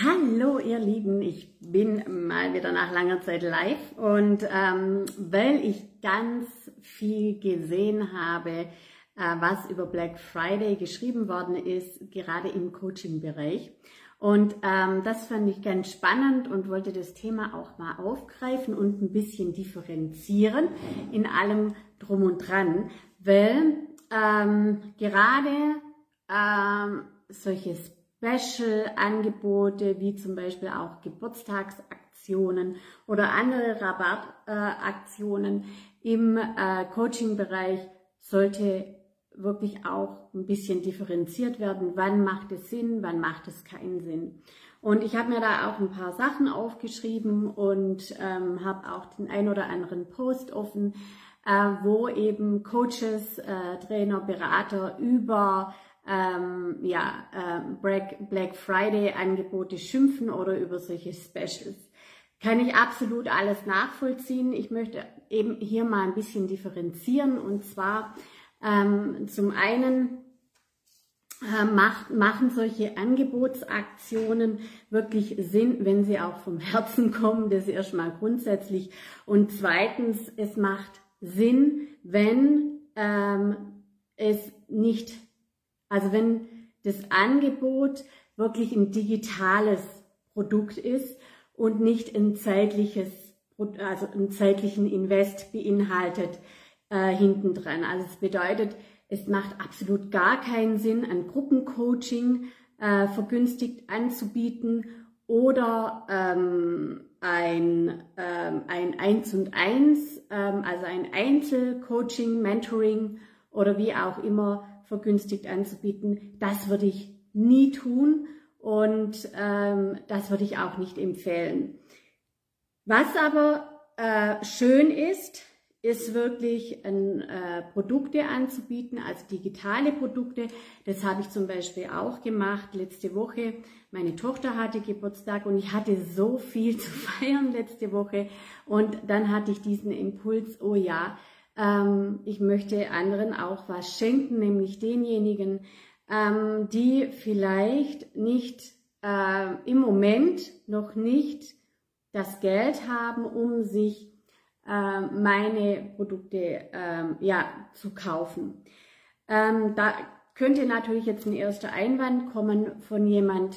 Hallo ihr Lieben, ich bin mal wieder nach langer Zeit live und ähm, weil ich ganz viel gesehen habe, äh, was über Black Friday geschrieben worden ist, gerade im Coaching-Bereich. Und ähm, das fand ich ganz spannend und wollte das Thema auch mal aufgreifen und ein bisschen differenzieren in allem drum und dran, weil ähm, gerade ähm, solche Special-Angebote wie zum Beispiel auch Geburtstagsaktionen oder andere Rabattaktionen im äh, Coaching-Bereich sollte wirklich auch ein bisschen differenziert werden. Wann macht es Sinn, wann macht es keinen Sinn? Und ich habe mir da auch ein paar Sachen aufgeschrieben und ähm, habe auch den ein oder anderen Post offen, äh, wo eben Coaches, äh, Trainer, Berater über ähm, ja, äh, Black, Friday Angebote schimpfen oder über solche Specials. Kann ich absolut alles nachvollziehen. Ich möchte eben hier mal ein bisschen differenzieren und zwar ähm, zum einen äh, macht, machen solche Angebotsaktionen wirklich Sinn, wenn sie auch vom Herzen kommen, das erstmal grundsätzlich. Und zweitens, es macht Sinn, wenn ähm, es nicht also wenn das Angebot wirklich ein digitales Produkt ist und nicht ein zeitliches, also einen zeitlichen Invest beinhaltet äh, hinten dran. Also es bedeutet, es macht absolut gar keinen Sinn, ein Gruppencoaching äh, vergünstigt anzubieten oder ähm, ein, ähm, ein 1 und 1, ähm, also ein Einzelcoaching, Mentoring oder wie auch immer vergünstigt anzubieten. Das würde ich nie tun und ähm, das würde ich auch nicht empfehlen. Was aber äh, schön ist, ist wirklich ein, äh, Produkte anzubieten, also digitale Produkte. Das habe ich zum Beispiel auch gemacht letzte Woche. Meine Tochter hatte Geburtstag und ich hatte so viel zu feiern letzte Woche. Und dann hatte ich diesen Impuls, oh ja, ähm, ich möchte anderen auch was schenken, nämlich denjenigen, ähm, die vielleicht nicht äh, im Moment noch nicht das Geld haben, um sich äh, meine Produkte äh, ja, zu kaufen. Ähm, da könnte natürlich jetzt ein erster Einwand kommen von jemand,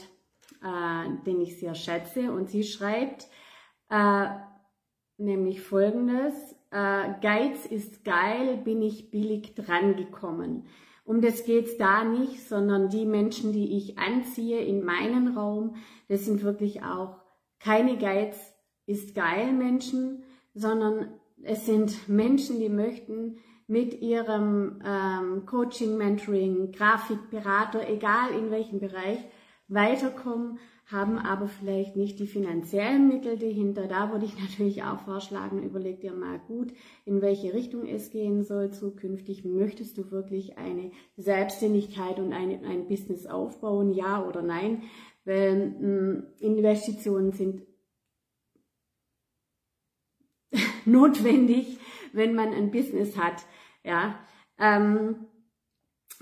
äh, den ich sehr schätze und sie schreibt äh, nämlich folgendes, äh, Geiz ist geil, bin ich billig drangekommen. Um das geht's da nicht, sondern die Menschen, die ich anziehe in meinen Raum, das sind wirklich auch keine Geiz ist geil Menschen, sondern es sind Menschen, die möchten mit ihrem ähm, Coaching, Mentoring, Grafikberater, egal in welchem Bereich, weiterkommen haben aber vielleicht nicht die finanziellen Mittel dahinter. Da würde ich natürlich auch vorschlagen, überleg dir mal gut, in welche Richtung es gehen soll zukünftig. Möchtest du wirklich eine Selbstständigkeit und eine, ein Business aufbauen, ja oder nein? Weil mh, hm, Investitionen sind notwendig, wenn man ein Business hat. Ja, ähm,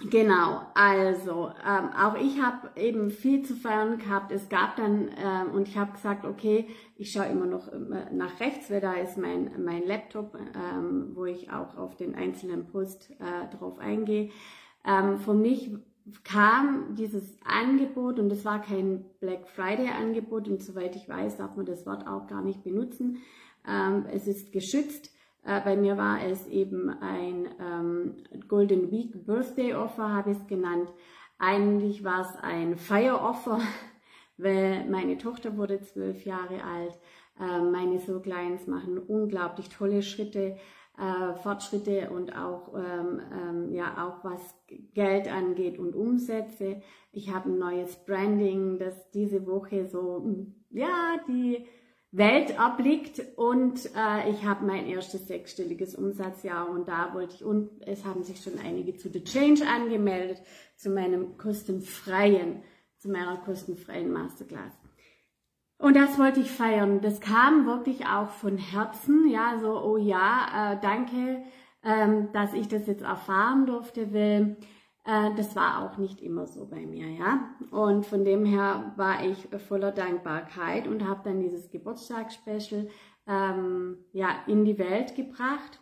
Genau, also ähm, auch ich habe eben viel zu feiern gehabt. Es gab dann ähm, und ich habe gesagt, okay, ich schaue immer noch äh, nach rechts, weil da ist mein mein Laptop, ähm, wo ich auch auf den einzelnen Post äh, drauf eingehe. Ähm, für mich kam dieses Angebot und es war kein Black Friday Angebot und soweit ich weiß, darf man das Wort auch gar nicht benutzen. Ähm, es ist geschützt äh, bei mir war es eben ein ähm, Golden Week Birthday Offer, habe ich es genannt. Eigentlich war es ein Fire Offer, weil meine Tochter wurde zwölf Jahre alt. Äh, meine so Kleins machen unglaublich tolle Schritte, äh, Fortschritte und auch, ähm, ähm, ja, auch was Geld angeht und Umsätze. Ich habe ein neues Branding, das diese Woche so, ja, die Welt erblickt und äh, ich habe mein erstes sechsstelliges Umsatzjahr und da wollte ich und es haben sich schon einige zu The Change angemeldet zu meinem kostenfreien, zu meiner kostenfreien Masterclass. Und das wollte ich feiern. Das kam wirklich auch von Herzen, ja, so oh ja, äh, danke, ähm, dass ich das jetzt erfahren durfte, weil Äh, das war auch nicht immer so bei mir, ja. Und von dem her war ich voller Dankbarkeit und habe dann dieses Geburtstagsspecial ähm, ja, in die Welt gebracht.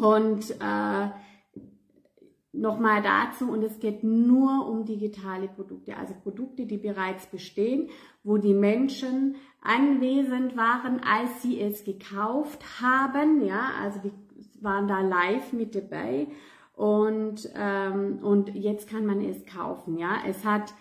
Und äh, nochmal dazu, und es geht nur um digitale Produkte, also Produkte, die bereits bestehen, wo die Menschen anwesend waren, als sie es gekauft haben, ja, also die waren da live mit dabei und, ähm, und jetzt kann man es kaufen, ja. Es hat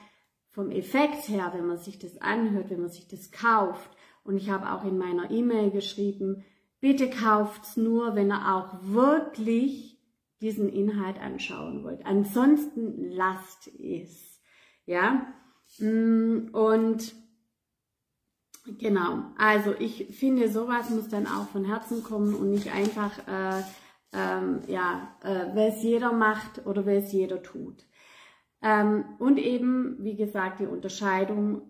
vom Effekt her, wenn man sich das anhört, wenn man sich das kauft, und ich habe auch in meiner E-Mail geschrieben, bitte kauft's nur, wenn ihr auch wirklich diesen Inhalt anschauen wollt. Ansonsten lasst es, ja. Mm, und genau, also ich finde, sowas muss dann auch von Herzen kommen und nicht einfach äh, ähm, ja, äh, wer es jeder macht oder wer es jeder tut. Ähm, und eben, wie gesagt, die Unterscheidung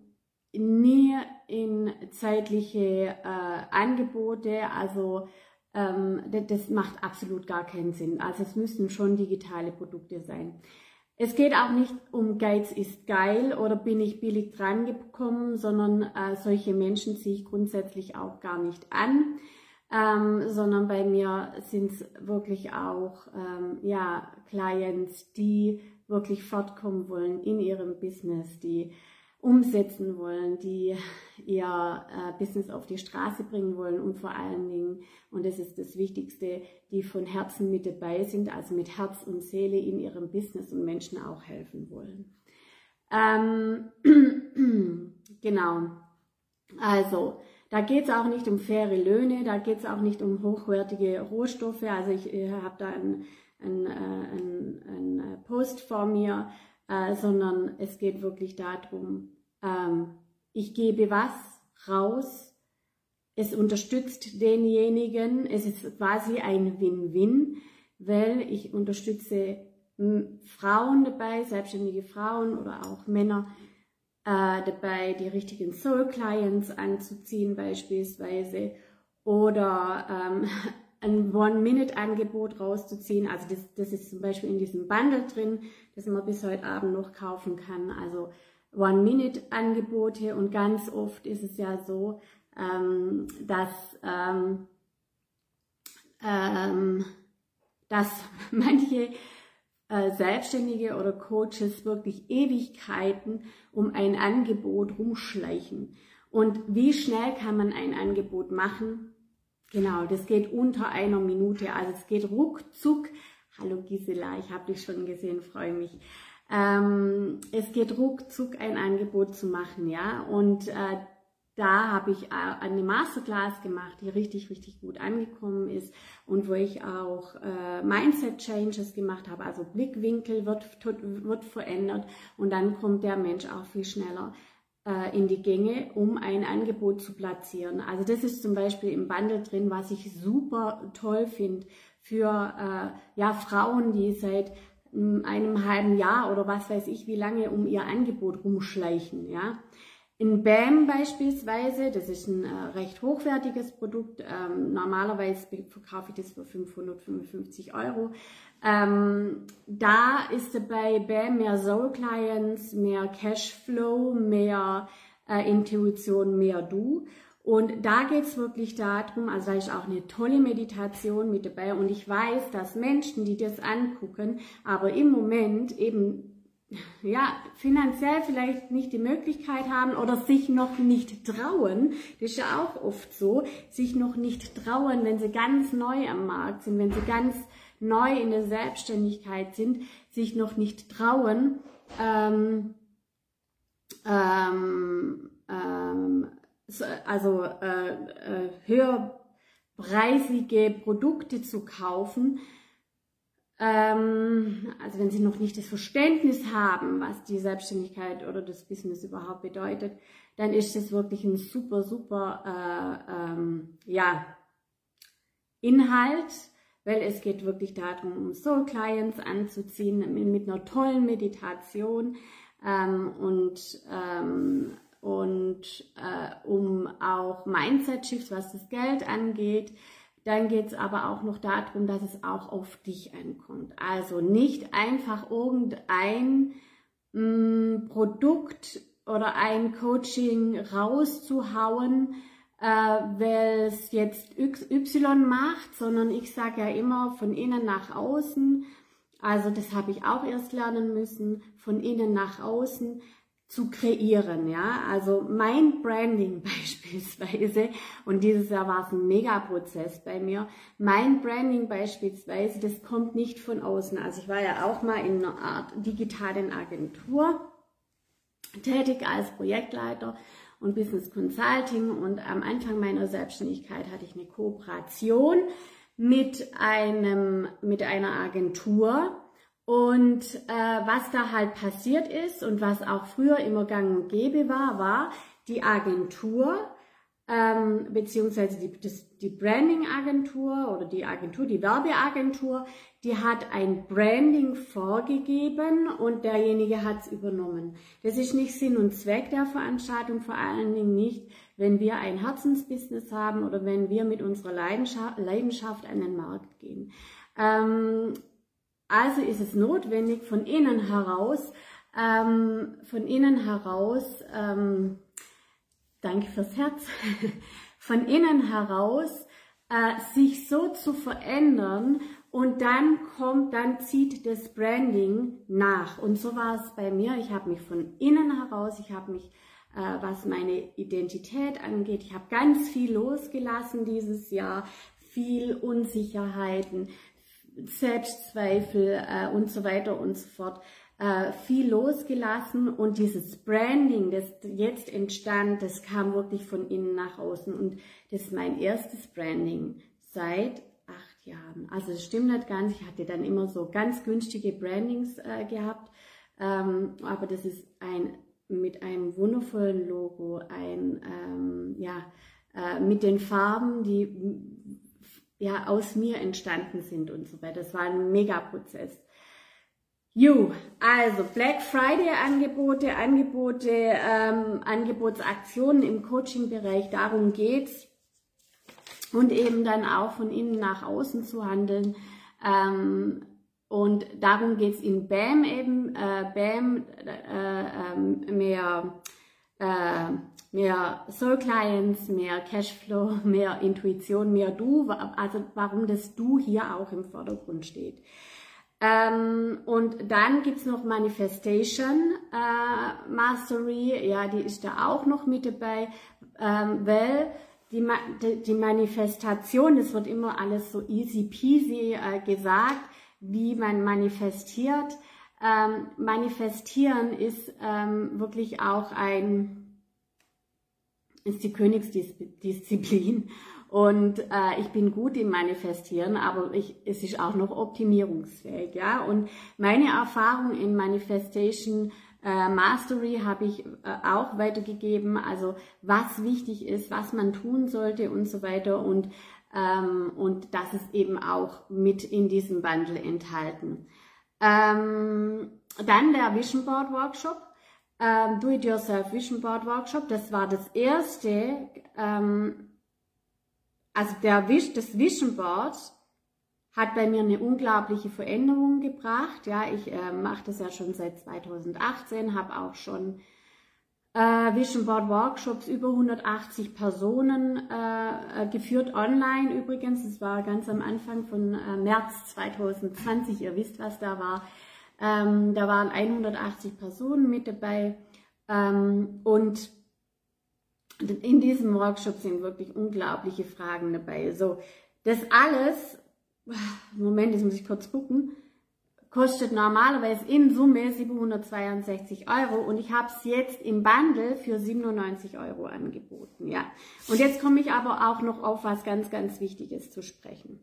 nie in zeitliche äh, Angebote, also ähm, das, das macht absolut gar keinen Sinn. Also es müssen schon digitale Produkte sein. Es geht auch nicht um Geiz ist geil oder bin ich billig dran gekommen, sondern äh, solche Menschen ziehe ich grundsätzlich auch gar nicht an ähm, sondern bei mir sind es wirklich auch ähm, ja, Clients, die wirklich fortkommen wollen in ihrem Business, die umsetzen wollen, die ihr äh, Business auf die Straße bringen wollen und vor allen Dingen, und das ist das Wichtigste, die von Herzen mit dabei sind, also mit Herz und Seele in ihrem Business und Menschen auch helfen wollen. Ähm, genau. Also, da geht es auch nicht um faire Löhne, da geht es auch nicht um hochwertige Rohstoffe. Also ich, ich habe da einen ein, ein, ein Post vor mir, äh, sondern es geht wirklich darum, ähm, ich gebe was raus, es unterstützt denjenigen, es ist quasi ein Win-Win, weil ich unterstütze Frauen dabei, selbstständige Frauen oder auch Männer, äh, dabei, die richtigen Soul Clients anzuziehen beispielsweise oder ähm, ein One-Minute-Angebot rauszuziehen. Also das, das ist zum Beispiel in diesem Bundle drin, das man bis heute Abend noch kaufen kann. Also One-Minute-Angebote und ganz oft ist es ja so, ähm, dass, ähm, ähm, dass manche äh, Selbstständige oder Coaches wirklich Ewigkeiten um ein Angebot rumschleichen. Und wie schnell kann man ein Angebot machen? Genau, das geht unter einer Minute. Also es geht ruckzuck. Hallo Gisela, ich habe dich schon gesehen, freue mich. Ähm, es geht ruckzuck ein Angebot zu machen, ja. Und äh, da habe ich äh, eine Masterclass gemacht, die richtig, richtig gut angekommen ist und wo ich auch äh, Mindset Changes gemacht habe, also Blickwinkel wird, wird verändert und dann kommt der Mensch auch viel schneller äh, in die Gänge, um ein Angebot zu platzieren. Also das ist zum Beispiel im Bundle drin, was ich super toll finde für äh, ja, Frauen, die seit hm, einem halben Jahr oder was weiß ich wie lange um ihr Angebot rumschleichen, ja. In BAM beispielsweise, das ist ein äh, recht hochwertiges Produkt, ähm, normalerweise verkaufe ich das für 555 Euro. Ähm, da ist bei BAM mehr Soul Clients, mehr Cashflow, mehr äh, Intuition, mehr Du. Und da geht es wirklich darum, also da ist auch eine tolle Meditation mit dabei und ich weiß, dass Menschen, die das angucken, aber im Moment eben ja, finanziell vielleicht nicht die Möglichkeit haben oder sich noch nicht trauen. Das ist ja auch oft so, sich noch nicht trauen, wenn sie ganz neu am Markt sind, wenn sie ganz neu in der Selbstständigkeit sind, sich noch nicht trauen, ähm, ähm, ähm, also äh, äh, höherpreisige Produkte zu kaufen, ähm, also wenn sie noch nicht das Verständnis haben, was die Selbstständigkeit oder das Business überhaupt bedeutet, dann ist das wirklich ein super, super äh, ähm, ja, Inhalt, weil es geht wirklich darum, um Soul Clients anzuziehen mit, einer tollen Meditation ähm, und ähm, und äh, um auch Mindset Shifts, was das Geld angeht, dann geht es aber auch noch darum, dass es auch auf dich ankommt. Also nicht einfach irgendein mh, mm, Produkt oder ein Coaching rauszuhauen, äh, weil es jetzt Y macht, sondern ich sage ja immer von innen nach außen. Also das habe ich auch erst lernen müssen, von innen nach außen zu kreieren, ja. Also mein Branding beispielsweise, und dieses Jahr war es ein Megaprozess bei mir, mein Branding beispielsweise, das kommt nicht von außen. Also ich war ja auch mal in einer Art digitalen Agentur tätig als Projektleiter und Business Consulting und am Anfang meiner Selbstständigkeit hatte ich eine Kooperation mit einem, mit einer Agentur, und äh, was da halt passiert ist und was auch früher immer gang und gäbe war, war die Agentur, ähm, beziehungsweise die, die Branding-Agentur oder die Agentur, die Werbeagentur, die hat ein Branding vorgegeben und derjenige hat es übernommen. Das ist nicht Sinn und Zweck der Veranstaltung, vor allen Dingen nicht, wenn wir ein Herzensbusiness haben oder wenn wir mit unserer Leidenschaft, Leidenschaft an den Markt gehen. Ähm, also ist es notwendig, von innen heraus, ähm, von innen heraus, ähm, danke fürs Herz, von innen heraus äh, sich so zu verändern und dann kommt, dann zieht das Branding nach. Und so war es bei mir. Ich habe mich von innen heraus, ich habe mich, äh, was meine Identität angeht, ich habe ganz viel losgelassen dieses Jahr, viel Unsicherheiten, Selbstzweifel äh, und so weiter und so fort äh, viel losgelassen. Und dieses Branding, das jetzt entstand, das kam wirklich von innen nach außen. Und das ist mein erstes Branding seit acht Jahren. Also das stimmt nicht ganz, ich hatte dann immer so ganz günstige Brandings äh, gehabt, ähm, aber das ist ein mit einem wundervollen Logo, ein ähm, ja äh, mit den Farben, die ja aus mir entstanden sind und so weiter. Das war ein Megaprozess. Jo, also Black Friday Angebote, Angebote, ähm, Angebotsaktionen im Coaching-Bereich, darum geht's. Und eben dann auch von innen nach außen zu handeln. Ähm, und darum geht's in BAM eben, äh, BAM, äh, äh, mehr äh, mehr Soul Clients, mehr Cashflow, mehr Intuition, mehr Du, also warum das Du hier auch im Vordergrund steht. Ähm, und dann gibt's noch Manifestation äh, Mastery, ja, die ist da auch noch mit dabei, ähm, weil die, die Manifestation, das wird immer alles so easy peasy äh, gesagt, wie man manifestiert. Ähm, manifestieren ist ähm, wirklich auch ein, ist die Königsdisziplin. Und äh, ich bin gut im Manifestieren, aber ich, es ist auch noch optimierungsfähig. Ja? Und meine Erfahrung in Manifestation äh, Mastery habe ich äh, auch weitergegeben, also was wichtig ist, was man tun sollte und so weiter. Und, ähm, und das ist eben auch mit in diesem Bundle enthalten. Ähm, dann der Vision Board Workshop, ähm, Do-it-yourself Vision Board Workshop. Das war das erste, ähm, also der, das Vision Board hat bei mir eine unglaubliche Veränderung gebracht. Ja, ich äh, mache das ja schon seit 2018, habe auch schon äh, Vision Board Workshops über 180 Personen äh, äh, geführt online übrigens. Das war ganz am Anfang von äh, März 2020. Ihr wisst, was da war. Ähm, da waren 180 Personen mit dabei ähm, und in diesem Workshop sind wirklich unglaubliche Fragen dabei. So, das alles, Moment, jetzt muss ich kurz gucken kostet normalerweise in Summe 762 Euro und ich habe es jetzt im Bundle für 97 Euro angeboten. Ja. Und jetzt komme ich aber auch noch auf was ganz, ganz Wichtiges zu sprechen.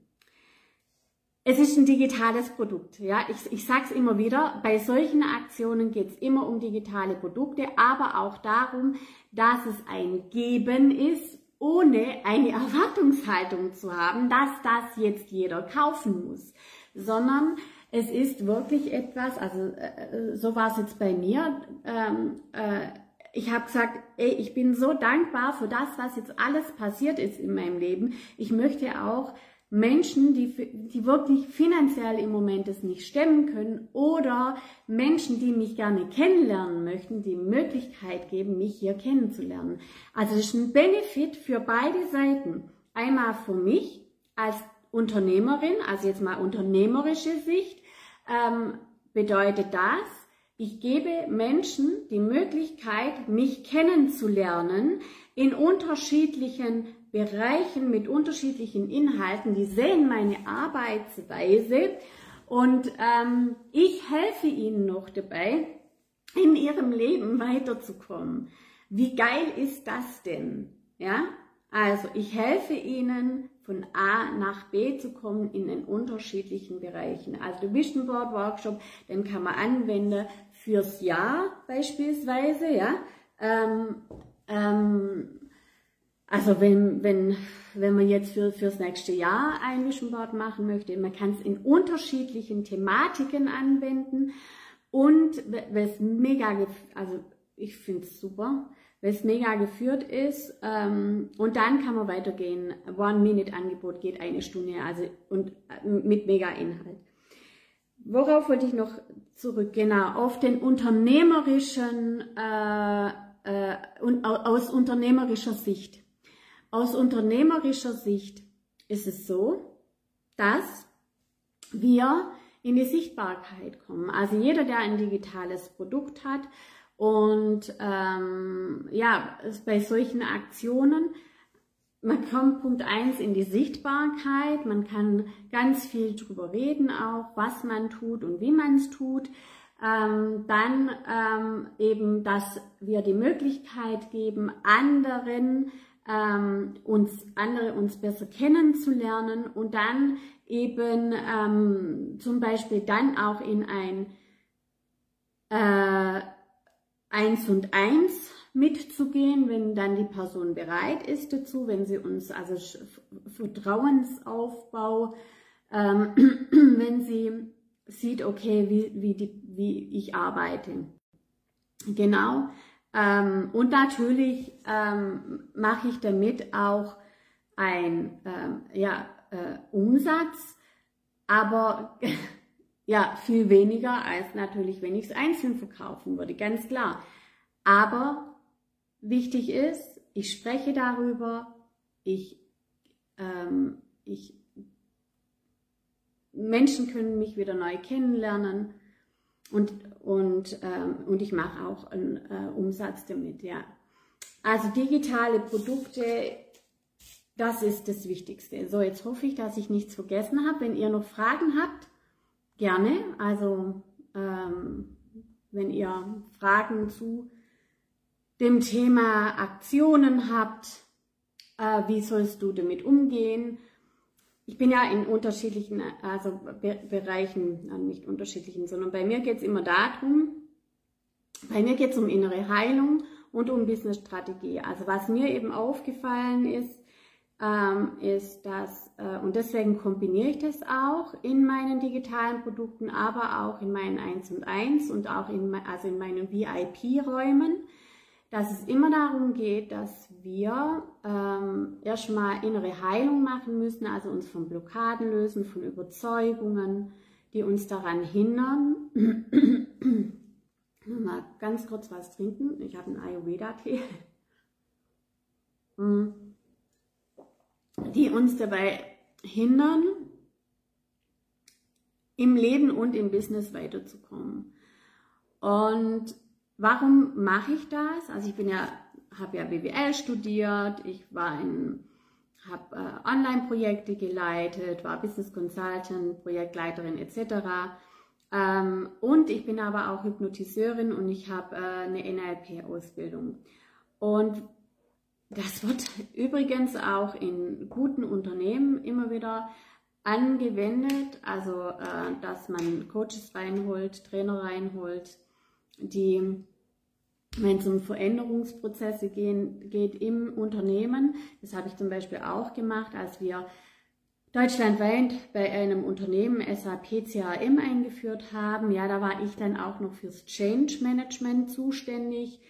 Es ist ein digitales Produkt. Ja, ich, ich sage es immer wieder, bei solchen Aktionen geht es immer um digitale Produkte, aber auch darum, dass es ein Geben ist, ohne eine Erwartungshaltung zu haben, dass das jetzt jeder kaufen muss, sondern es ist wirklich etwas, also äh, äh, so war es jetzt bei mir, ähm, äh, ich habe gesagt, ey, ich bin so dankbar für das, was jetzt alles passiert ist in meinem Leben. Ich möchte auch Menschen, die, die wirklich finanziell im Moment es nicht stemmen können oder Menschen, die mich gerne kennenlernen möchten, die Möglichkeit geben, mich hier kennenzulernen. Also das ist ein Benefit für beide Seiten. Einmal für mich als Unternehmerin, also jetzt mal unternehmerische Sicht, ähm, bedeutet das, ich gebe Menschen die Möglichkeit, mich kennenzulernen in unterschiedlichen Bereichen mit unterschiedlichen Inhalten. Die sehen meine Arbeitsweise und ähm, ich helfe ihnen noch dabei, in ihrem Leben weiterzukommen. Wie geil ist das denn? Ja, also ich helfe ihnen von A nach B zu kommen in den unterschiedlichen Bereichen. Also der Vision Board Workshop, den kann man anwenden fürs Jahr beispielsweise, ja. Ähm, ähm, also wenn, wenn, wenn man jetzt für, fürs nächste Jahr ein Vision Board machen möchte, man kann es in unterschiedlichen Thematiken anwenden und es mega, also ich finde es super, es mega geführt ist ähm, und dann kann man weitergehen. One-Minute-Angebot geht eine Stunde, also und äh, mit mega Inhalt. Worauf wollte ich noch zurück? Genau, auf den unternehmerischen, äh, äh, und aus unternehmerischer Sicht. Aus unternehmerischer Sicht ist es so, dass wir in die Sichtbarkeit kommen. Also jeder, der ein digitales Produkt hat und ähm, ja, bei solchen Aktionen, man kommt Punkt eins in die Sichtbarkeit, man kann ganz viel drüber reden auch, was man tut und wie man es tut. Ähm, dann ähm, eben, dass wir die Möglichkeit geben, anderen ähm, uns andere uns besser kennenzulernen und dann eben ähm, zum Beispiel dann auch in ein äh, Eins und Eins mitzugehen, wenn dann die Person bereit ist dazu, wenn sie uns also Vertrauensaufbau, ähm, wenn sie sieht, okay, wie, wie, die, wie ich arbeite. Genau, ähm, und natürlich ähm, mache ich damit auch ein ähm, ja, äh, Umsatz, aber ja, viel weniger als natürlich, wenn ich es einzeln verkaufen würde, ganz klar. Aber wichtig ist, ich spreche darüber, ich, ähm, ich, Menschen können mich wieder neu kennenlernen und, und, ähm, und ich mache auch einen äh, Umsatz damit, ja. Also digitale Produkte, das ist das Wichtigste. So, jetzt hoffe ich, dass ich nichts vergessen habe. Wenn ihr noch Fragen habt, gerne. Also ähm, wenn ihr Fragen zu dem Thema Aktionen habt, äh, wie sollst du damit umgehen, ich bin ja in unterschiedlichen also Be Bereichen, nicht unterschiedlichen, sondern bei mir geht es immer darum, bei mir geht es um innere Heilung und um Business-Strategie. Also was mir eben aufgefallen ist, ähm, ist das, äh, und deswegen kombiniere ich das auch in meinen digitalen Produkten, aber auch in meinen 1 und 1 und auch in, also in meinen VIP-Räumen, dass es immer darum geht, dass wir ähm, erstmal innere Heilung machen müssen, also uns von Blockaden lösen, von Überzeugungen, die uns daran hindern. mal ganz kurz was trinken. Ich habe einen Ayurveda-Tee. Mm. Die uns dabei hindern, im Leben und im Business weiterzukommen. Und Warum mache ich das? Also ich bin ja, habe ja BWL studiert, ich war in, habe äh, Online-Projekte geleitet, war Business Consultant, Projektleiterin etc. Ähm, und ich bin aber auch Hypnotiseurin und ich habe äh, eine NLP-Ausbildung. Und das wird übrigens auch in guten Unternehmen immer wieder angewendet, also äh, dass man Coaches reinholt, Trainer reinholt, die, wenn es um Veränderungsprozesse gehen, geht im Unternehmen, das habe ich zum Beispiel auch gemacht, als wir deutschlandweit bei einem Unternehmen SAP CRM eingeführt haben. Ja, da war ich dann auch noch fürs Change Management zuständig.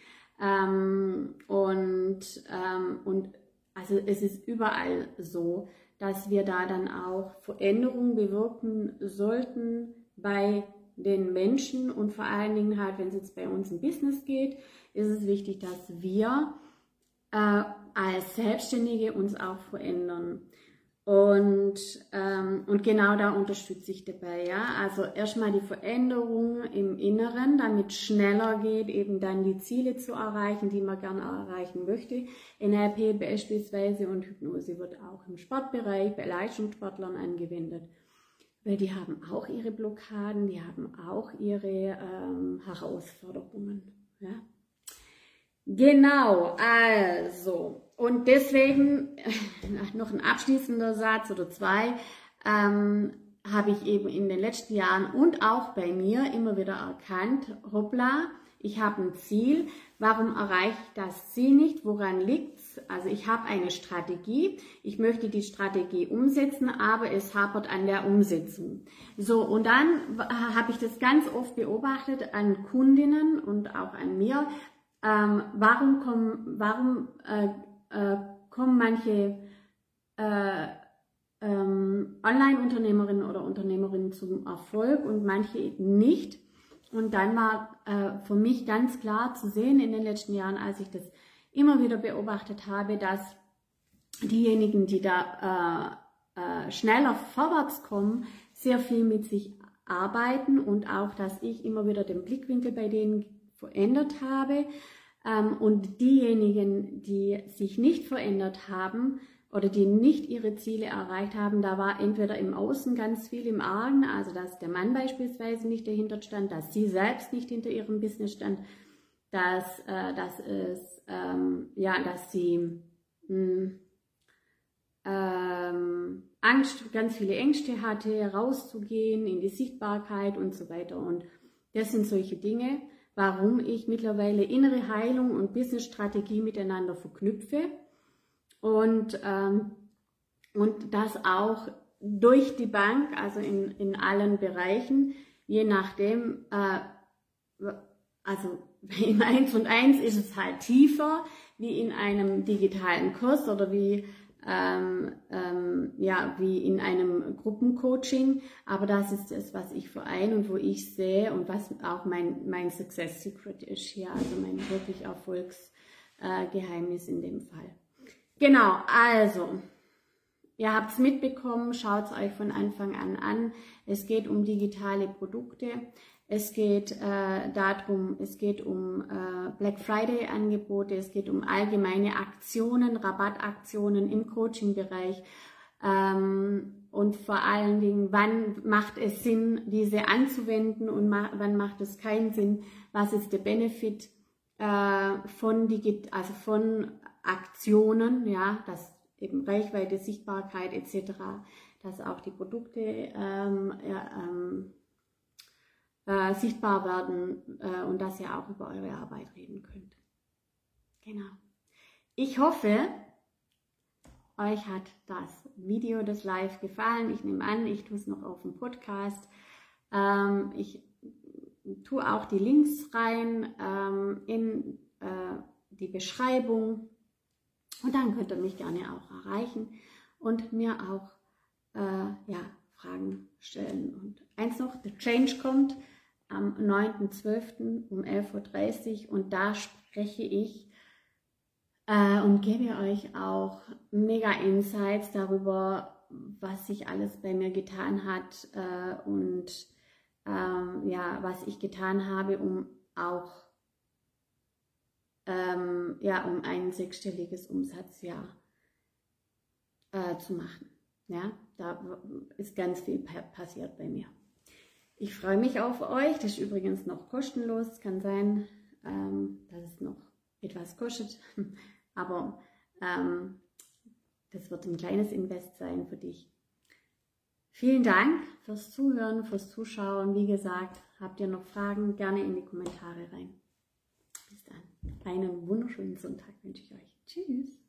Ähm, und, ähm, und also es ist überall so, dass wir da dann auch Veränderungen bewirken sollten bei den Menschen und vor allen Dingen halt, wenn es jetzt bei uns im Business geht, ist es wichtig, dass wir äh, als Selbstständige uns auch verändern. Und, ähm, und genau da unterstütze ich dabei, ja. Also erstmal die Veränderung im Inneren, damit schneller geht, eben dann die Ziele zu erreichen, die man gerne erreichen möchte. NLP beispielsweise und Hypnose wird auch im Sportbereich bei Leistungssportlern angewendet. Weil die haben auch ihre Blockaden, die haben auch ihre ähm, Herausforderungen. Ja? Genau, also, und deswegen noch ein abschließender Satz oder zwei, ähm, habe ich eben in den letzten Jahren und auch bei mir immer wieder erkannt, hoppla, ich habe ein Ziel, warum erreiche ich das Ziel nicht, woran liegt es? Also ich habe eine Strategie, ich möchte die Strategie umsetzen, aber es hapert an der Umsetzung. So, und dann habe ich das ganz oft beobachtet an Kundinnen und auch an mir, ähm, warum kommen, warum äh, äh, kommen manche äh, ähm, Online-Unternehmerinnen oder Unternehmerinnen zum Erfolg und manche eben nicht. Und dann war äh, für mich ganz klar zu sehen in den letzten Jahren, als ich das immer wieder beobachtet habe, dass diejenigen, die da äh, äh, schneller vorwärts kommen, sehr viel mit sich arbeiten und auch, dass ich immer wieder den Blickwinkel bei denen verändert habe. Ähm, und diejenigen, die sich nicht verändert haben oder die nicht ihre Ziele erreicht haben, da war entweder im Außen ganz viel im Argen, also dass der Mann beispielsweise nicht dahinter stand, dass sie selbst nicht hinter ihrem Business stand, dass, äh, dass es, ähm, ja, dass sie mh, hm, ähm, Angst, ganz viele Ängste hatte, rauszugehen in die Sichtbarkeit und so weiter. Und das sind solche Dinge, warum ich mittlerweile innere Heilung und Business-Strategie miteinander verknüpfe und, ähm, und das auch durch die Bank, also in, in allen Bereichen, je nachdem, äh, also im 1 und 1 ist es halt tiefer wie in einem digitalen Kurs oder wie ähm, ähm, ja, wie in einem Gruppencoaching. Aber das ist es, was ich vereine und wo ich sehe und was auch mein, mein Success Secret ist hier, also mein wirklich Erfolgsgeheimnis äh, in dem Fall. Genau, also, ihr habt es mitbekommen, schaut es euch von Anfang an an. Es geht um digitale Produkte. Es geht äh, darum, es geht um äh, Black Friday Angebote, es geht um allgemeine Aktionen, Rabattaktionen im Coaching-Bereich ähm, und vor allen Dingen, wann macht es Sinn, diese anzuwenden und ma wann macht es keinen Sinn, was ist der Benefit äh, von, Digit also von Aktionen, ja, dass eben Reichweite, Sichtbarkeit etc., dass auch die Produkte ähm, ähm, äh, sichtbar werden äh, und dass ihr auch über eure Arbeit reden könnt. Genau. Ich hoffe, euch hat das Video, das Live gefallen. Ich nehme an, ich tue es noch auf dem Podcast. Ähm, ich tue auch die Links rein ähm, in äh, die Beschreibung und dann könnt ihr mich gerne auch erreichen und mir auch äh, ja, Fragen stellen. Und eins noch, der Change kommt am 9.12. um 11.30 Uhr und da spreche ich äh, und gebe euch auch mega Insights darüber, was sich alles bei mir getan hat äh, und ähm, ja, was ich getan habe, um auch ähm, ja, um ein sechsstelliges Umsatzjahr äh, zu machen. Ja, da ist ganz viel passiert bei mir. Ich freue mich auf euch. Das ist übrigens noch kostenlos. Kann sein, ähm, dass es noch etwas kostet, aber ähm, das wird ein kleines Invest sein für dich. Vielen Dank fürs Zuhören, fürs Zuschauen. Wie gesagt, habt ihr noch Fragen, gerne in die Kommentare rein. Einen wunderschönen Sonntag wünsche ich euch. Tschüss.